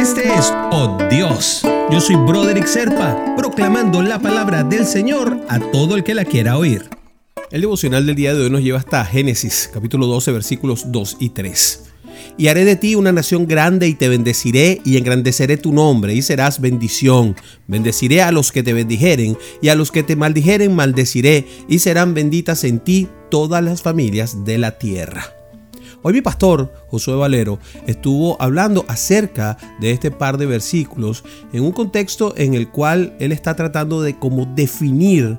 Este es Oh Dios. Yo soy Broderick Serpa, proclamando la palabra del Señor a todo el que la quiera oír. El devocional del día de hoy nos lleva hasta Génesis, capítulo 12, versículos 2 y 3. Y haré de ti una nación grande y te bendeciré y engrandeceré tu nombre y serás bendición. Bendeciré a los que te bendijeren y a los que te maldijeren maldeciré y serán benditas en ti todas las familias de la tierra. Hoy mi pastor, Josué Valero, estuvo hablando acerca de este par de versículos en un contexto en el cual él está tratando de cómo definir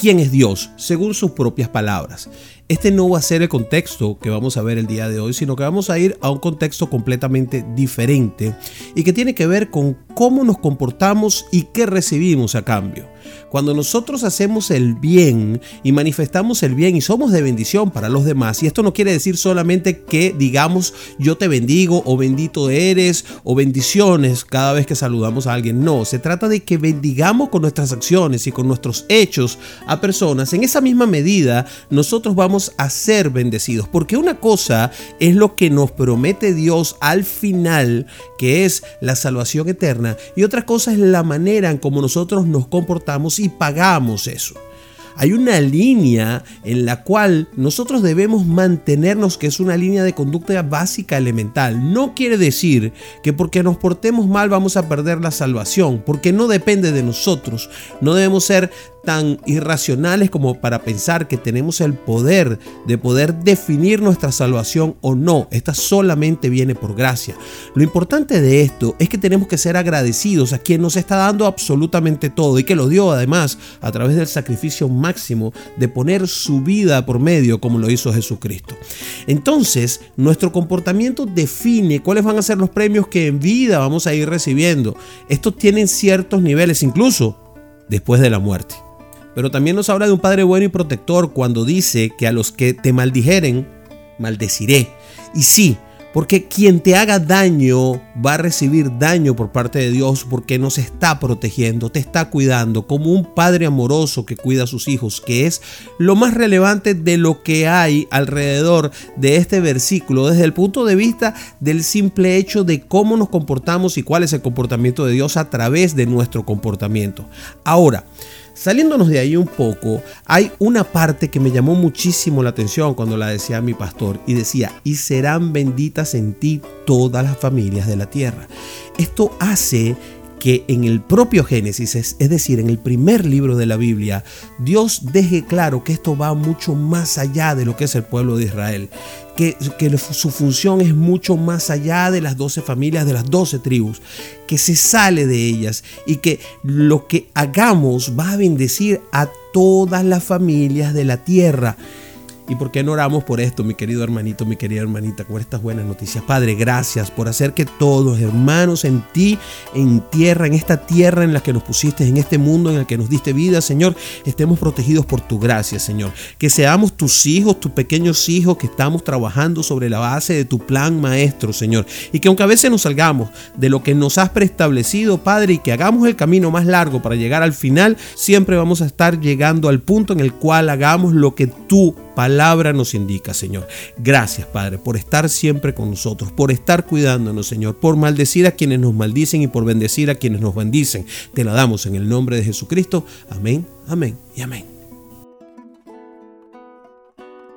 quién es Dios según sus propias palabras. Este no va a ser el contexto que vamos a ver el día de hoy, sino que vamos a ir a un contexto completamente diferente y que tiene que ver con cómo nos comportamos y qué recibimos a cambio. Cuando nosotros hacemos el bien y manifestamos el bien y somos de bendición para los demás, y esto no quiere decir solamente que digamos yo te bendigo o bendito eres o bendiciones cada vez que saludamos a alguien, no, se trata de que bendigamos con nuestras acciones y con nuestros hechos a personas. En esa misma medida nosotros vamos a ser bendecidos, porque una cosa es lo que nos promete Dios al final, que es la salvación eterna, y otra cosa es la manera en cómo nosotros nos comportamos y pagamos eso. Hay una línea en la cual nosotros debemos mantenernos, que es una línea de conducta básica elemental. No quiere decir que porque nos portemos mal vamos a perder la salvación, porque no depende de nosotros. No debemos ser tan irracionales como para pensar que tenemos el poder de poder definir nuestra salvación o no. Esta solamente viene por gracia. Lo importante de esto es que tenemos que ser agradecidos a quien nos está dando absolutamente todo y que lo dio además a través del sacrificio máximo de poner su vida por medio como lo hizo Jesucristo. Entonces, nuestro comportamiento define cuáles van a ser los premios que en vida vamos a ir recibiendo. Estos tienen ciertos niveles, incluso después de la muerte. Pero también nos habla de un Padre bueno y protector cuando dice que a los que te maldijeren, maldeciré. Y sí, porque quien te haga daño va a recibir daño por parte de Dios porque nos está protegiendo, te está cuidando como un padre amoroso que cuida a sus hijos, que es lo más relevante de lo que hay alrededor de este versículo desde el punto de vista del simple hecho de cómo nos comportamos y cuál es el comportamiento de Dios a través de nuestro comportamiento. Ahora, Saliéndonos de ahí un poco, hay una parte que me llamó muchísimo la atención cuando la decía mi pastor y decía, y serán benditas en ti todas las familias de la tierra. Esto hace que en el propio Génesis, es, decir, en el primer libro de la Biblia, Dios deje claro que esto va mucho más allá de lo que es el pueblo de Israel, que, que su función es mucho más allá de las doce familias, de las doce tribus, que se sale de ellas y que lo que hagamos va a bendecir a todas las familias de la tierra. ¿Y por qué no oramos por esto, mi querido hermanito, mi querida hermanita, con estas buenas noticias? Padre, gracias por hacer que todos, hermanos, en ti, en tierra, en esta tierra en la que nos pusiste, en este mundo en el que nos diste vida, Señor, estemos protegidos por tu gracia, Señor. Que seamos tus hijos, tus pequeños hijos, que estamos trabajando sobre la base de tu plan maestro, Señor. Y que aunque a veces nos salgamos de lo que nos has preestablecido, Padre, y que hagamos el camino más largo para llegar al final, siempre vamos a estar llegando al punto en el cual hagamos lo que tú palabra nos indica, Señor. Gracias, Padre, por estar siempre con nosotros, por estar cuidándonos, Señor, por maldecir a quienes nos maldicen y por bendecir a quienes nos bendicen. Te la damos en el nombre de Jesucristo. Amén, amén y amén.